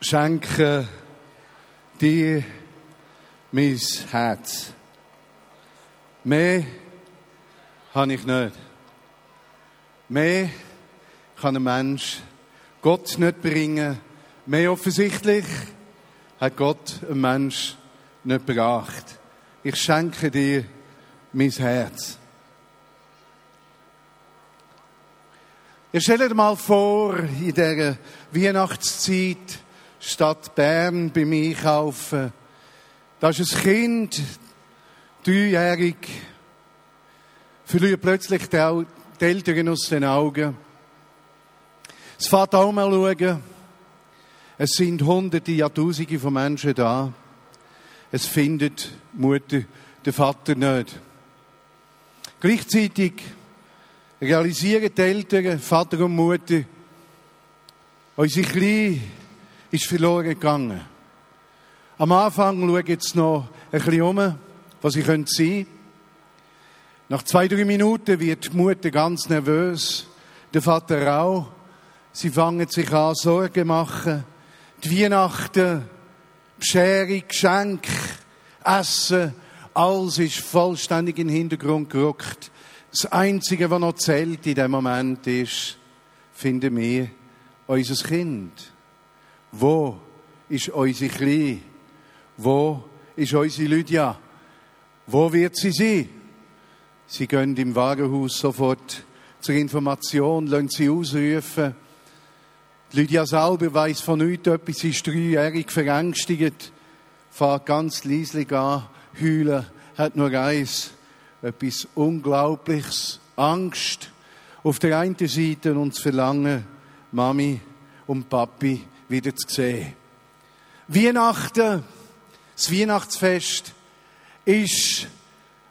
schenke dir mein Herz. Mehr habe ich nicht. Mehr kann ein Mensch Gott nicht bringen. Mehr offensichtlich hat Gott einen Mensch nicht gebracht. Ich schenke dir mein Herz. Ihr stellt euch mal vor, in dieser Weihnachtszeit, Stadt Bern beim Einkaufen, da ist ein Kind, dreijährig, verliert plötzlich die Eltern aus den Augen. Es fährt auch mal schauen. Es sind hunderte, ja tausende von Menschen da. Es findet Mutter den Vater nicht. Gleichzeitig realisieren die Eltern, Vater und Mutter, unsere Kleine ist verloren gegangen. Am Anfang schauen jetzt noch ein bisschen um, was sie sein könnte. Nach zwei, drei Minuten wird die Mutter ganz nervös, der Vater auch. Sie fangen sich an, Sorgen zu machen. Die Weihnachten, Bescherung, Geschenk, Essen, alles ist vollständig in den Hintergrund gerückt. Das Einzige, was noch zählt in dem Moment ist, finden wir unser Kind. Wo ist unsere Kleine? Wo ist unsere Lydia? Wo wird sie sein? Sie gehen im Warenhaus sofort zur Information, lassen sie ausrufen. Lydia selber weiss von nichts etwas, sie ist dreijährig verängstigt, fährt ganz leislich an, heulen, hat nur eins, etwas Unglaubliches, Angst auf der einen Seite und das Verlangen, Mami und Papi wieder zu sehen. Weihnachten, das Weihnachtsfest ist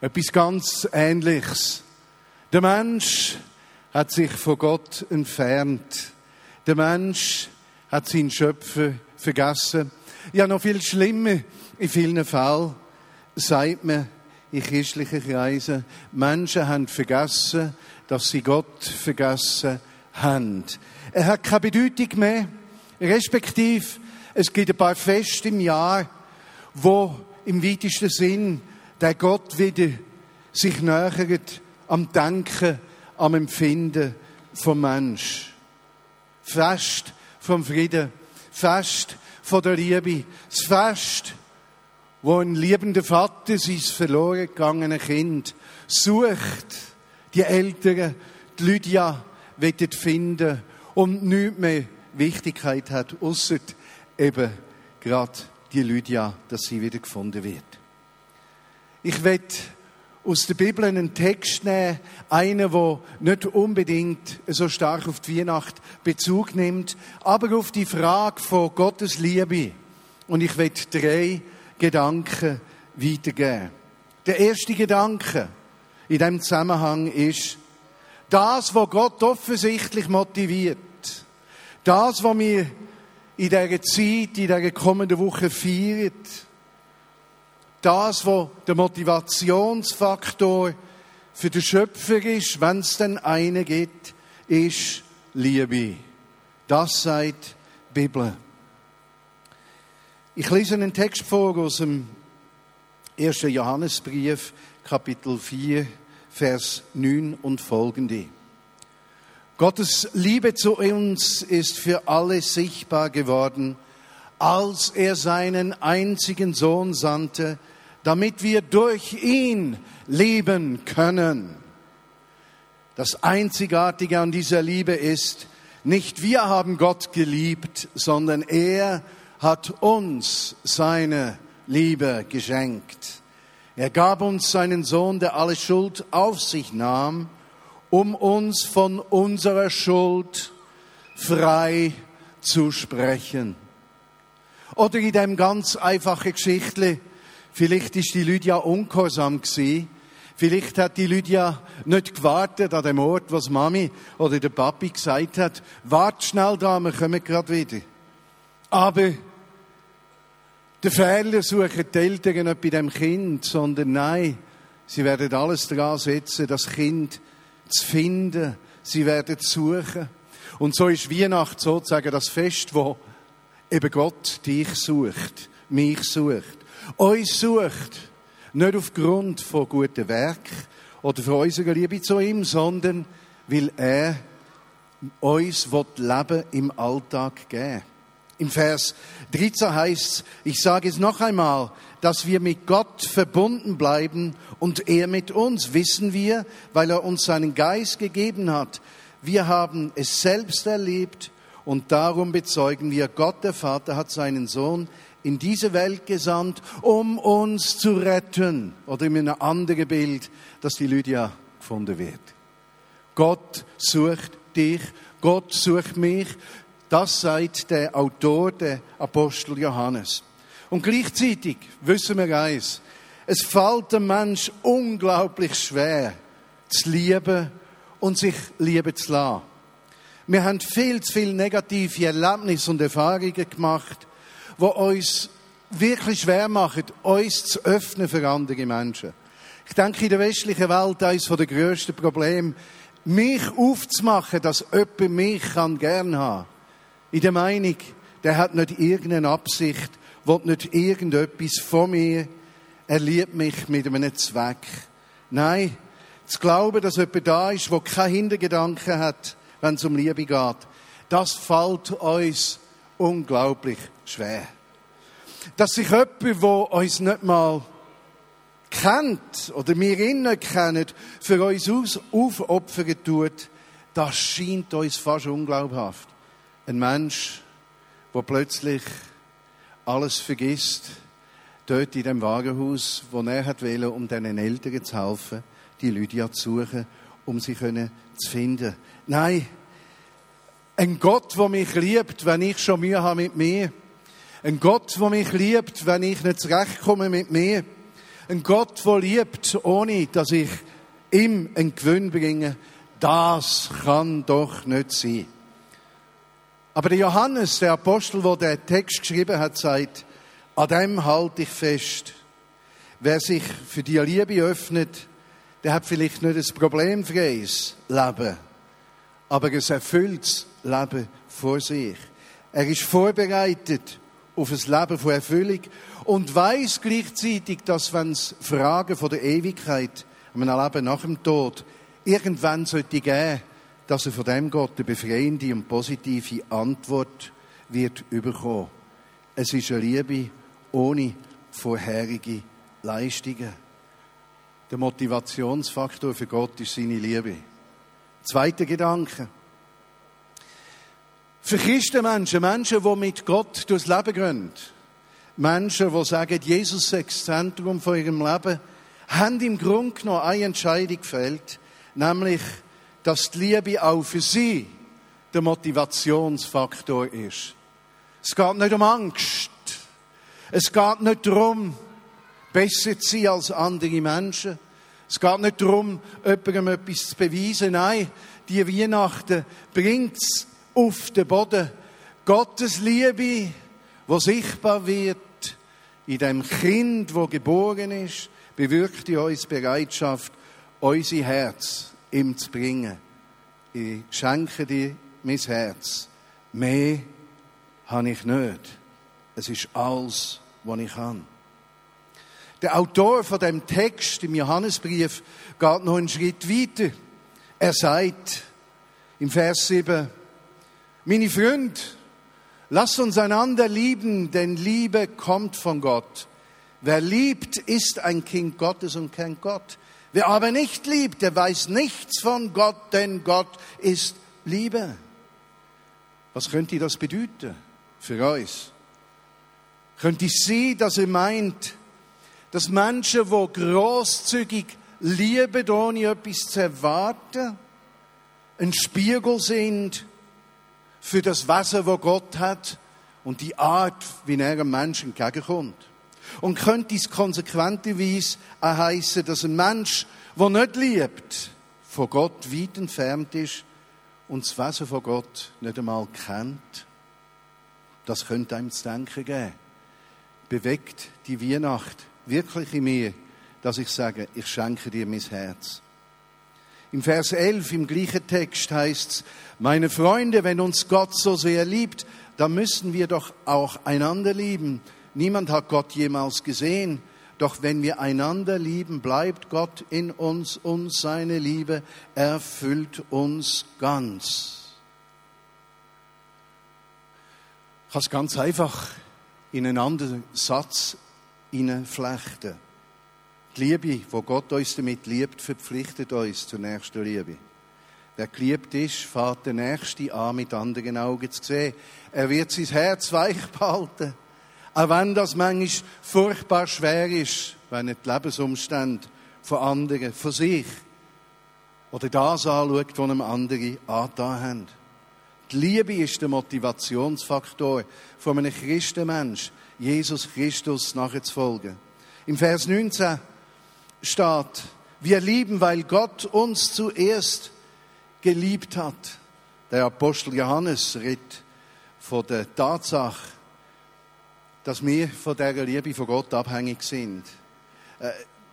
etwas ganz Ähnliches. Der Mensch hat sich von Gott entfernt. Der Mensch hat seinen Schöpfer vergessen. Ja, noch viel schlimmer, in vielen Fällen sagt man, in christlichen Kreisen, Menschen haben vergessen, dass sie Gott vergessen haben. Er hat keine Bedeutung mehr, respektive es gibt ein paar Feste im Jahr, wo im weitesten Sinn der Gott wieder sich nähert am Denken, am Empfinden vom Mensch. Fest vom Frieden, Fest von der Liebe, das Fest wo ein liebender Vater sein verloren gegangene Kind sucht, die Eltern, die Lydia wollen finden und nichts mehr Wichtigkeit hat, außer eben gerade die Lydia, dass sie wieder gefunden wird. Ich werde aus der Bibel einen Text nehmen, einen, der nicht unbedingt so stark auf die Weihnacht Bezug nimmt, aber auf die Frage von Gottes Liebe. Und ich werde drei Gedanken weitergeben. Der erste Gedanke in diesem Zusammenhang ist, das, was Gott offensichtlich motiviert, das, was wir in dieser Zeit, in dieser kommenden Woche feiern, das, was der Motivationsfaktor für den Schöpfer ist, wenn es denn einen gibt, ist Liebe. Das sagt die Bibel. Ich lese einen Text vor aus dem 1. Johannesbrief, Kapitel 4, Vers 9 und folgende. Gottes Liebe zu uns ist für alle sichtbar geworden, als er seinen einzigen Sohn sandte, damit wir durch ihn leben können. Das Einzigartige an dieser Liebe ist, nicht wir haben Gott geliebt, sondern er hat uns seine Liebe geschenkt. Er gab uns seinen Sohn, der alle Schuld auf sich nahm, um uns von unserer Schuld frei zu sprechen. Oder in dem ganz einfachen Geschichte, vielleicht ist die Lydia ungehorsam gewesen, Vielleicht hat die Lydia nicht gewartet an dem Ort, was Mami oder der Papi gesagt hat. Wart schnell da, wir kommen gerade wieder. Aber der Fehler suchen die Eltern nicht bei dem Kind, sondern nein, sie werden alles daran setzen, das Kind zu finden. Sie werden suchen. Und so ist Weihnacht sozusagen das Fest, wo eben Gott dich sucht, mich sucht, uns sucht, nicht aufgrund von guten Werken oder von unserer Liebe zu ihm, sondern weil er uns Leben im Alltag geben Im Vers 13 heißt es, ich sage es noch einmal, dass wir mit Gott verbunden bleiben und er mit uns, wissen wir, weil er uns seinen Geist gegeben hat. Wir haben es selbst erlebt und darum bezeugen wir, Gott der Vater hat seinen Sohn in diese Welt gesandt, um uns zu retten. Oder in einem anderen Bild, dass die Lydia gefunden wird. Gott sucht dich, Gott sucht mich. Das sagt der Autor, der Apostel Johannes. Und gleichzeitig wissen wir eins, es fällt dem Mensch unglaublich schwer, zu lieben und sich lieben zu lassen. Wir haben viel zu viele negative Erlebnisse und Erfahrungen gemacht, die uns wirklich schwer machen, uns zu öffnen für andere Menschen. Ich denke, in der westlichen Welt eines der grössten Probleme, mich aufzumachen, dass jemand mich kann gern haben. In der Meinung, der hat nicht irgendeine Absicht, will nicht irgendetwas von mir, er liebt mich mit einem Zweck. Nein, zu glauben, dass jemand da ist, der keine Hintergedanken hat, wenn es um Liebe geht, das fällt uns unglaublich schwer. Dass sich jemand, der uns nicht mal kennt oder wir ihn nicht kennen, für uns aufopfern tut, das scheint uns fast unglaubhaft. Ein Mensch, der plötzlich alles vergisst, dort in dem Wagenhaus, wo er hat wollte, um diesen Eltern zu helfen, die Lydia zu suchen, um sie zu finden. Nein, ein Gott, der mich liebt, wenn ich schon Mühe habe mit mir. Ein Gott, der mich liebt, wenn ich nicht zurechtkomme mit mir. Ein Gott, der liebt, ohne dass ich ihm einen Gewinn bringe. Das kann doch nicht sein. Aber der Johannes, der Apostel, der den Text geschrieben hat, sagt, an dem halte ich fest. Wer sich für die Liebe öffnet, der hat vielleicht nicht ein problemfreies Leben, aber ein erfülltes Leben vor sich. Er ist vorbereitet auf ein Leben von Erfüllung und weiß gleichzeitig, dass wenn es Fragen von der Ewigkeit, einem Leben nach dem Tod, irgendwann sollte geben, dass er von dem Gott eine befreiende und positive Antwort wird überkommen. Es ist eine Liebe ohne vorherige Leistungen. Der Motivationsfaktor für Gott ist seine Liebe. Zweiter Gedanke. Für Christenmenschen, Menschen, die mit Gott durchs Leben gehen, Menschen, die sagen, Jesus ist das Zentrum von ihrem Leben, haben im Grunde genommen eine Entscheidung gefällt, nämlich, dass die Liebe auch für sie der Motivationsfaktor ist. Es geht nicht um Angst. Es geht nicht darum, besser zu sein als andere Menschen. Es geht nicht darum, jemandem etwas zu beweisen. Nein, die Weihnachten bringt es auf den Boden. Gottes Liebe, wo sichtbar wird, in dem Kind, wo geboren ist, bewirkt in uns Bereitschaft, unser Herz ihm zu bringen. Ich schenke dir mein Herz. Mehr habe ich nicht. Es ist alles, was ich habe. Der Autor von dem Text im Johannesbrief geht noch einen Schritt weiter. Er sagt im Vers 7, meine Freunde, lasst uns einander lieben, denn Liebe kommt von Gott. Wer liebt, ist ein Kind Gottes und kennt Gott. Wer aber nicht liebt, der weiß nichts von Gott, denn Gott ist Liebe. Was könnte das bedeuten für uns? Könnte ich sehen, dass er meint, dass Menschen, die großzügig lieben, ohne etwas zu erwarten, ein Spiegel sind für das Wesen, das Gott hat und die Art, wie er einem Menschen entgegenkommt. Und könnte es konsequenterweise auch heissen, dass ein Mensch, der nicht liebt, von Gott weit entfernt ist und das Wesen von Gott nicht einmal kennt? Das könnte einem zu denken geben. Bewegt die Weihnacht wirklich in mir, dass ich sage, ich schenke dir mein Herz. Im Vers 11 im gleichen Text heißt es, meine Freunde, wenn uns Gott so sehr liebt, da müssen wir doch auch einander lieben. Niemand hat Gott jemals gesehen. Doch wenn wir einander lieben, bleibt Gott in uns und seine Liebe erfüllt uns ganz. Ich kann es ganz einfach in einen anderen Satz hineinflechten. Die Liebe, wo Gott uns damit liebt, verpflichtet uns zur nächsten Liebe. Wer geliebt ist, fährt der Nächste an, mit anderen Augen zu sehen. Er wird sein Herz weich behalten. Auch wenn das manchmal furchtbar schwer ist, wenn er die Lebensumstände von anderen, von sich oder das anschaut, was einem andere angetan haben. Die Liebe ist der Motivationsfaktor von einem Christenmensch, Jesus Christus nachzufolgen. Im Vers 19 steht, wir lieben, weil Gott uns zuerst geliebt hat. Der Apostel Johannes redet von der Tatsache, dass wir von der Liebe von Gott abhängig sind. Äh,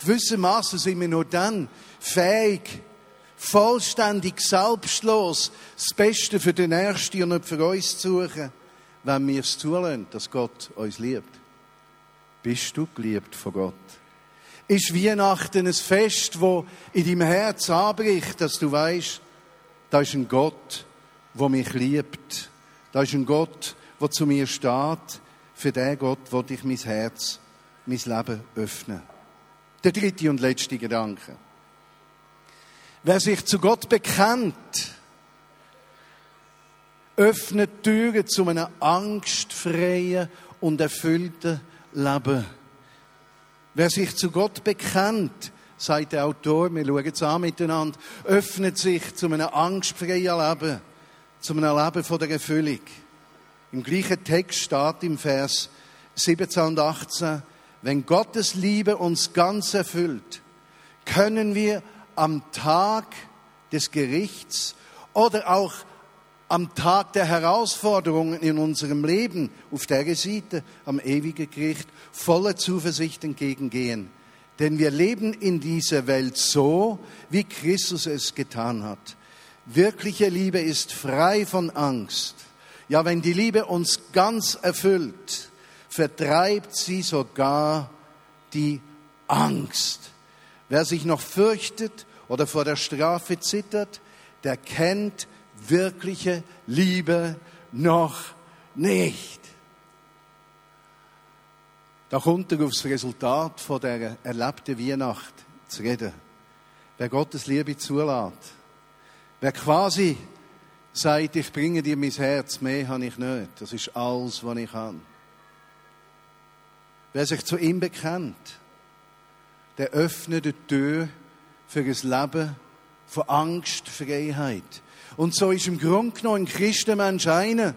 gewissermaßen sind wir nur dann fähig, vollständig, selbstlos das Beste für den Nächsten und nicht für uns zu suchen, wenn wir es zulassen, dass Gott uns liebt. Bist du geliebt von Gott? Ist Weihnachten ein Fest, wo in deinem Herz anbricht, dass du weißt, da ist ein Gott, der mich liebt. Da ist ein Gott, der zu mir steht. Für den Gott will ich mein Herz, mein Leben öffnen. Der dritte und letzte Gedanke. Wer sich zu Gott bekennt, öffnet Türen zu einem angstfreien und erfüllten Leben. Wer sich zu Gott bekennt, sagt der Autor, wir schauen es an miteinander, öffnet sich zu einem angstfreien Leben, zu einem Leben von der Erfüllung. Im gleichen Text steht im Vers 17 und 18, wenn Gottes Liebe uns ganz erfüllt, können wir am Tag des Gerichts oder auch am Tag der Herausforderungen in unserem Leben auf der Seite am ewigen Gericht voller Zuversicht entgegengehen denn wir leben in dieser Welt so, wie Christus es getan hat. Wirkliche Liebe ist frei von Angst. Ja, wenn die Liebe uns ganz erfüllt, vertreibt sie sogar die Angst. Wer sich noch fürchtet oder vor der Strafe zittert, der kennt wirkliche Liebe noch nicht. Da kommt aufs Resultat von der erlebten Weihnacht zu reden. Wer Gottes Liebe zulässt. Wer quasi sagt, ich bringe dir mein Herz, mehr habe ich nicht. Das ist alles, was ich habe. Wer sich zu ihm bekennt, der öffnet die Tür für ein Leben von Angst, Freiheit. Und so ist im Grunde genommen ein Christenmensch einer,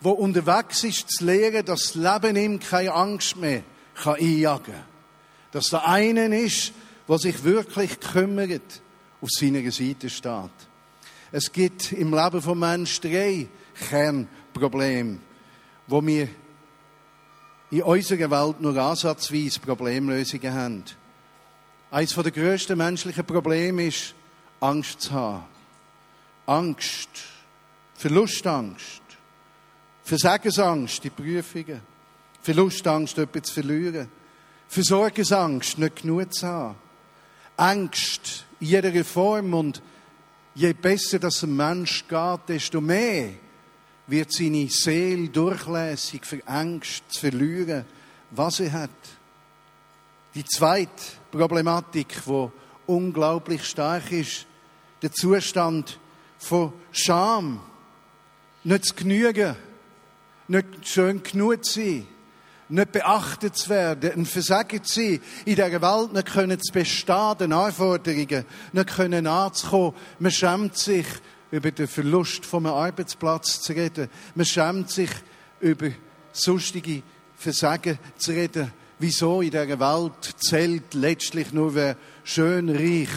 wo unterwegs ist, zu lehren, dass das Leben ihm keine Angst mehr kann einjagen kann. Dass der eine ist, der sich wirklich kümmert, auf seiner Seite steht. Es gibt im Leben von Menschen drei Kernprobleme, wo wir in unserer Welt nur ansatzweise Problemlösungen haben. Eines der grössten menschlichen Probleme ist, Angst zu haben. Angst. Verlustangst. Versagensangst, die Prüfungen. Verlustangst, etwas zu verlieren. Versorgensangst, nicht genug zu haben. Angst in jeder Form und je besser das ein Mensch geht, desto mehr wird seine Seele durchlässig für Angst zu verlieren, was er hat. Die zweite Problematik, die unglaublich stark ist, der Zustand von Scham, nicht zu genügen, nicht schön genug zu sein, nicht beachtet zu werden, ein Versagen zu sein, in dieser Welt nicht können zu bestehen, den Anforderungen, nicht können anzukommen. Man schämt sich, über den Verlust von einem Arbeitsplatz zu reden. Man schämt sich, über sonstige Versagen zu reden. Wieso in dieser Welt zählt letztlich nur, wer schön, reich,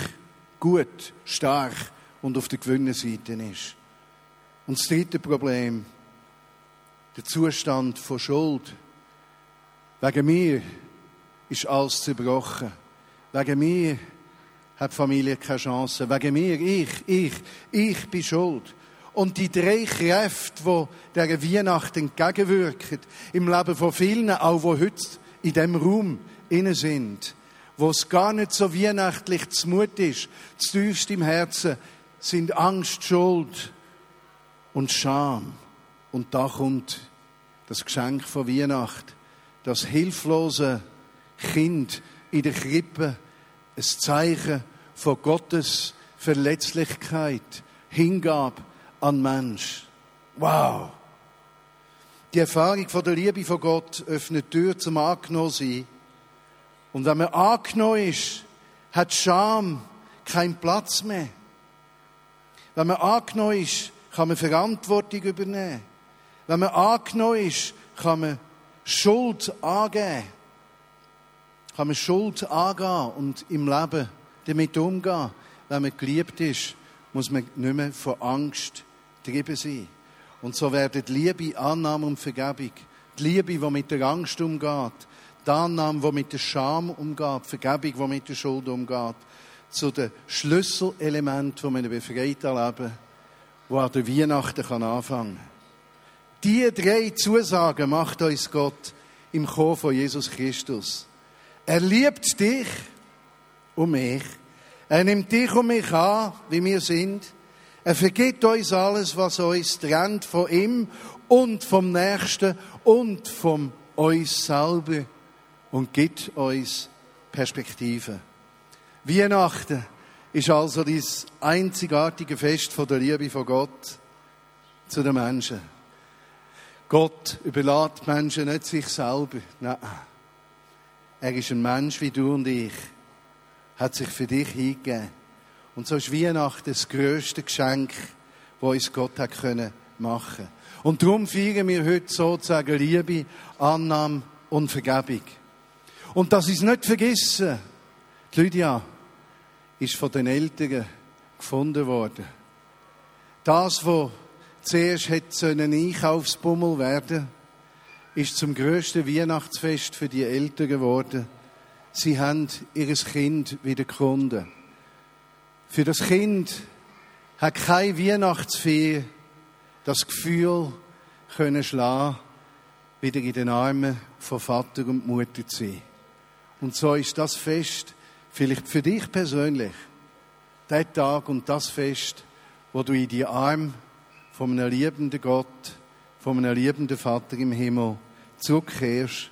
gut, stark und auf der Gewinnenseite ist. Und das dritte Problem, der Zustand von Schuld. Wegen mir ist alles zerbrochen. Wegen mir hat die Familie keine Chance. Wegen mir, ich, ich, ich bin schuld. Und die drei Kräfte, die dieser Weihnachten entgegenwirken, im Leben von vielen, auch die heute in diesem Raum innen sind, wo es gar nicht so weihnachtlich zumut ist, tiefst im Herzen, sind Angst, Schuld und Scham. Und da kommt das Geschenk von Weihnacht, das hilflose Kind in der Krippe, ein Zeichen von Gottes Verletzlichkeit, Hingabe an Mensch. Wow! Die Erfahrung von der Liebe von Gott öffnet Tür zum Angenommen sein. Und wenn man angenommen ist, hat Scham keinen Platz mehr. Wenn man angenommen ist, kann man Verantwortung übernehmen. Wenn man angenommen ist, kann man Schuld angeben. Kann man Schuld angehen und im Leben damit umgehen. Wenn man geliebt ist, muss man nicht mehr von Angst getrieben sein. Und so werden die Liebe, Annahme und Vergebung, die Liebe, die mit der Angst umgeht, die Annahme, die mit der Scham umgeht, die Vergebung, die mit der Schuld umgeht, zu den Schlüsselelementen, die man in befreiten Leben, wo an der Weihnachten anfangen kann. Diese drei Zusagen macht uns Gott im Kommen von Jesus Christus. Er liebt dich und mich. Er nimmt dich und mich an, wie wir sind. Er vergibt uns alles, was uns trennt von ihm und vom Nächsten und von uns selber und gibt uns Perspektive. Weihnachten ist also dieses einzigartige Fest von der Liebe von Gott zu den Menschen. Gott überlässt Menschen nicht sich selber. Nein. Er ist ein Mensch wie du und ich. Hat sich für dich hingegeben. Und so ist Weihnachten das grösste Geschenk, das uns Gott hat können machen. Und darum feiern wir heute sozusagen Liebe, Annahme und Vergebung. Und das ist nicht vergessen. Die Lydia ist von den Eltern gefunden worden. Das, was zuerst hätte ein Einkaufsbummel werden ist zum größten Weihnachtsfest für die Eltern geworden. Sie haben ihr Kind wieder gefunden. Für das Kind hat kein Weihnachtsfee das Gefühl können schlagen, wieder in den Armen von Vater und Mutter zu sein. Und so ist das Fest vielleicht für dich persönlich der Tag und das Fest, wo du in die Arme von einem liebenden Gott, von einem liebenden Vater im Himmel zurückkehrst.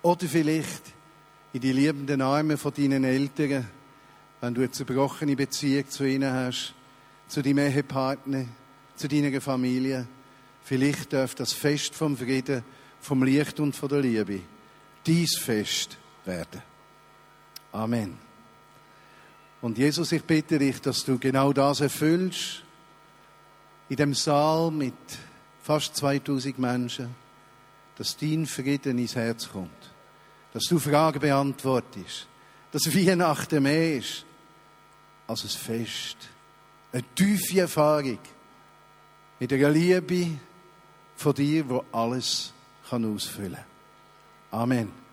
Oder vielleicht in die liebenden Arme von deinen Eltern, wenn du eine zerbrochene Beziehung zu ihnen hast, zu deinem Ehepartner, zu deiner Familie. Vielleicht darf das Fest vom Frieden, vom Licht und von der Liebe dies Fest werden. Amen. Und Jesus, ich bitte dich, dass du genau das erfüllst, in dem Saal mit fast 2000 Menschen, dass dein Frieden ins Herz kommt. Dass du Fragen beantwortest. Dass Weihnachten mehr ist als ein Fest. Eine tiefe Erfahrung mit einer Liebe von dir, wo alles kann ausfüllen. Amen.